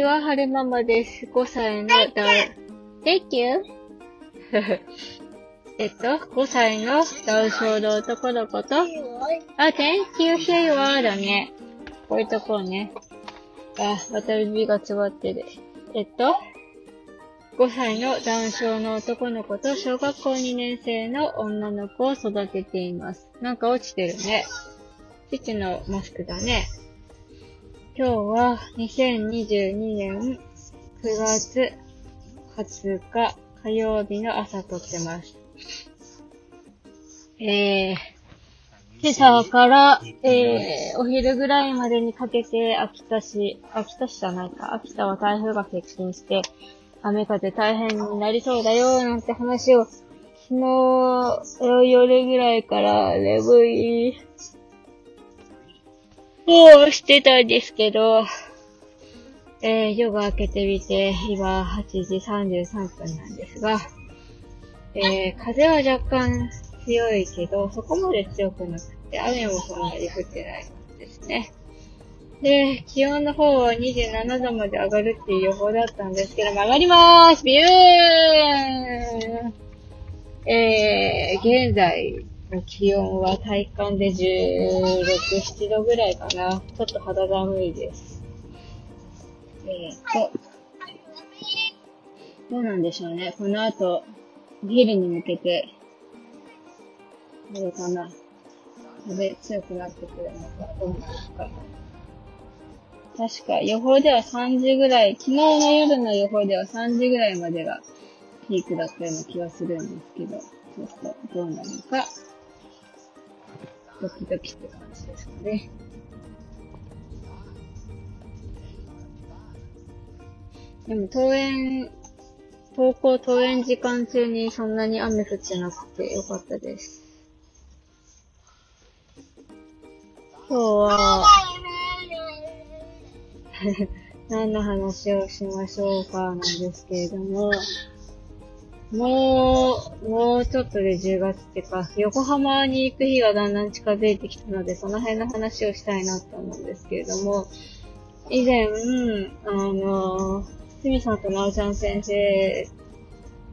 ちは、はるままです。5歳のダウ、Thank you! えっと、5歳のダウン症の男の子と、あ、Thank you, here you are だね。こういうとこね。あ、また指が詰まってる。えっと、5歳のダウン症の男の子と小学校2年生の女の子を育てています。なんか落ちてるね。父のマスクだね。今日は2022年9月20日火曜日の朝撮ってます。えー、今朝から、えー、お昼ぐらいまでにかけて秋田市、秋田市じゃないか、秋田は台風が接近して、雨風大変になりそうだよ、なんて話を、昨日、夜ぐらいから眠い、もうしてたんですけど、えー、夜が明けてみて、今8時33分なんですが、えー、風は若干強いけど、そこまで強くなくて、雨もそんなに降ってないですね。で、気温の方は27度まで上がるっていう予報だったんですけども、上がりまーすビューンえー、現在気温は体感で16、7度ぐらいかな。ちょっと肌寒いです。えーと、どうなんでしょうね。この後、お昼に向けて、どうかな。風強くなってくるのか、どうなのか。確か予報では3時ぐらい、昨日の夜の予報では3時ぐらいまでがピークだったような気がするんですけど、ちょっとどうなのか、ドキドキって感じですかね。でも登園、登校登園時間中にそんなに雨降ってなくてよかったです。今日は、何の話をしましょうかなんですけれども、もう、もうちょっとで10月ってか、横浜に行く日がだんだん近づいてきたので、その辺の話をしたいなと思うんですけれども、以前、あの、すみさんとなおちゃん先生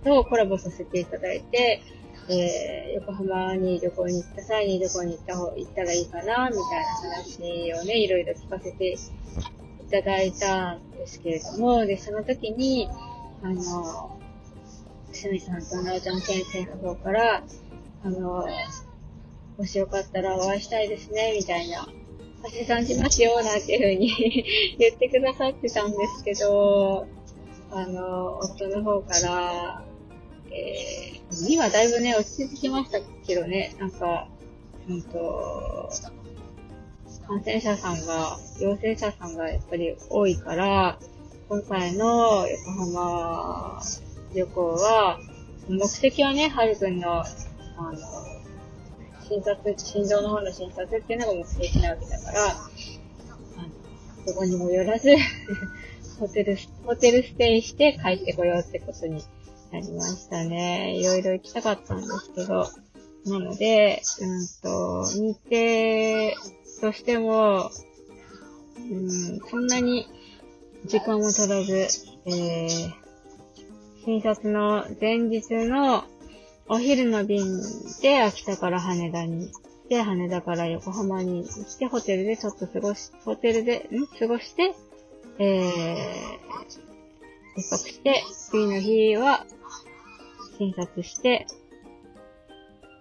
とコラボさせていただいて、えー、横浜に旅行に行った際にどこに行った方、行ったらいいかな、みたいな話をね、いろいろ聞かせていただいたんですけれども、で、その時に、あの、すみさんとなおちゃん先生の方から、あの、もしよかったらお会いしたいですね、みたいな、発散しますよ、なんていう風に 言ってくださってたんですけど、あの、夫の方から、えー、今だいぶね、落ち着きましたけどね、なんか、うんと、感染者さんが、陽性者さんがやっぱり多いから、今回の横浜旅行は、目的はね、はるくんの、あの、診察、心臓の方の診察っていうのが目的なわけだから、あの、どこにも寄らず、ホテル、ホテルステイして帰ってこようってことになりましたね。いろいろ行きたかったんですけど、なので、うんと、日程としても、うん、そんなに時間を取らず、えー、診察の前日のお昼の便で秋田から羽田に行って、羽田から横浜に行って、ホテルでちょっと過ごし、ホテルで、ん？過ごして、えー、一泊して、次の日は診察して、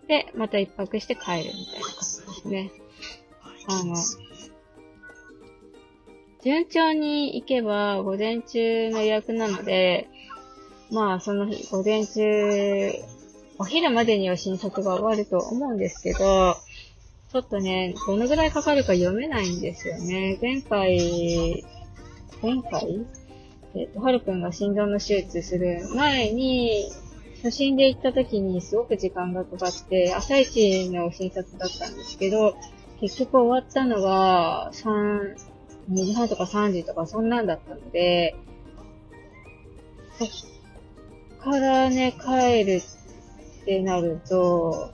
で、また一泊して帰るみたいな感じですね。あの、順調に行けば午前中の予約なので、まあその日、午前中、お昼までには診察が終わると思うんですけど、ちょっとね、どのぐらいかかるか読めないんですよね。前回、前回？えっ、と、はるくんが心臓の手術する前に、初診で行った時にすごく時間がかかって、朝一の診察だったんですけど、結局終わったのが、3、2時半とか3時とかそんなんだったので、からね、帰るってなると、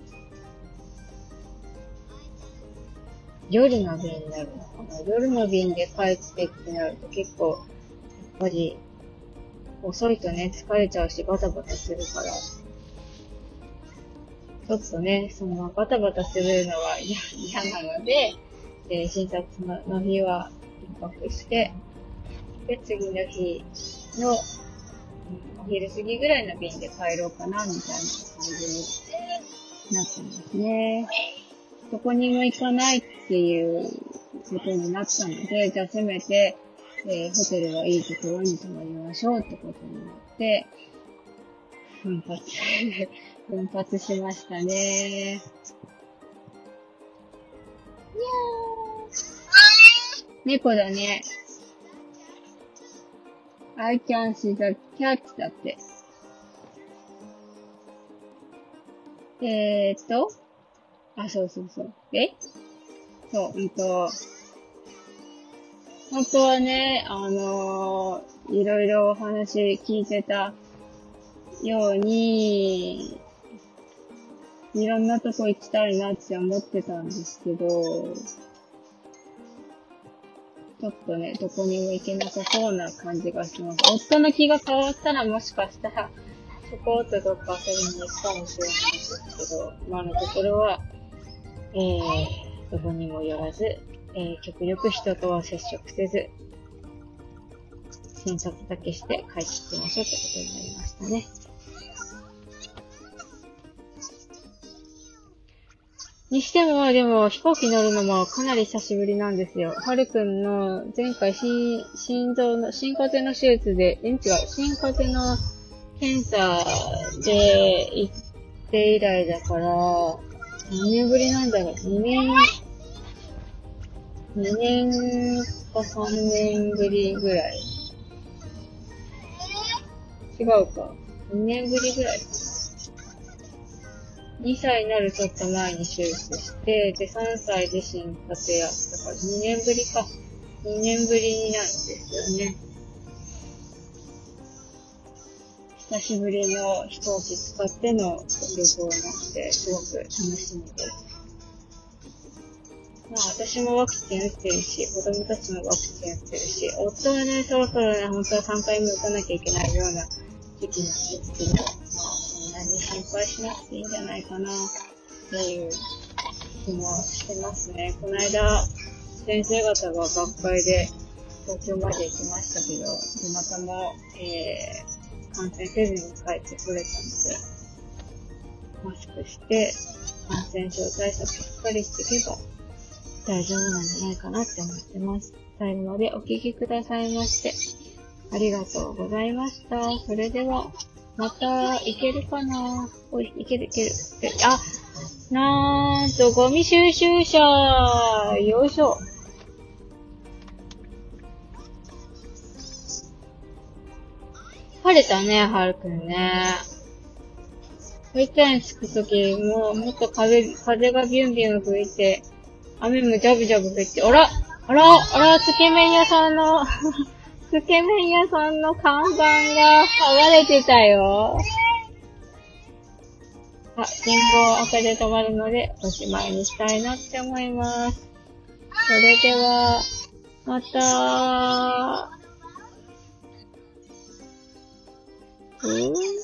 夜の便になるのかな。夜の便で帰ってってなると結構、やっぱり、遅いとね、疲れちゃうし、バタバタするから、ちょっとね、そのバタバタするのは嫌なので、えー、診察の日は一泊して、で、次の日の、お昼過ぎぐらいの便で帰ろうかな、みたいな感じになってますね。どこにも行かないっていうことになったので、じゃあせめて、えー、ホテルはいいところに泊まりましょうってことになって、奮発、奮発しましたね。猫だね。I can see the cat だって。えー、っと、あ、そうそうそう。え？そう、うんと、本当はね、あのー、いろいろお話聞いてたように、いろんなとこ行きたいなって思ってたんですけど、ちょっとね、どこにも行けなさそうな感じがします。夫の気が変わったらもしかしたら、そことどっか遊びに行くかもしれないですけど、今のところは、えー、どこにも寄らず、えー、極力人とは接触せず、診察だけして帰ってきましょうってことになりましたね。にしても、でも、飛行機乗るのもかなり久しぶりなんですよ。はるくんの前回心、心臓の、心風の手術で、え、違う、心風の検査で行って以来だから、何年ぶりなんだろう ?2 年、2年か3年ぶりぐらい。違うか。2年ぶりぐらいか。2歳になるちょっと前に手術して、で、3歳で心活やったから、2年ぶりか。2年ぶりになるんですよね。久しぶりの飛行機使っての旅行なので、すごく楽しみです。まあ私もワクチン打ってるし、子供たちもワクチン打ってるし、夫はね、そろそろね、本当は3回目打たなきゃいけないような時期なんですけど、に心配しなくていいんじゃないかな、っていう気もしてますね。この間、先生方が学会で東京まで行きましたけど、どなたも、えー、感染せずに帰ってくれたので、マスクして、感染症対策しっかりしていけば、大丈夫なんじゃないかなって思ってます。最後までお聴きくださいまして、ありがとうございました。それでは、また、いけるかな？おい、いけるいける。あ、なーんと、ゴミ収集車よいしょ。晴れたね、はるくんね。保育園着くとき、もう、もっと風、風がビュンビュン吹いて、雨もジャブジャブ降って、あらあらあら、つけ麺屋さんのつけ麺屋さんの看板が剥がれてたよ。あ、信号赤で止まるので、おしまいにしたいなって思います。それでは、また、うん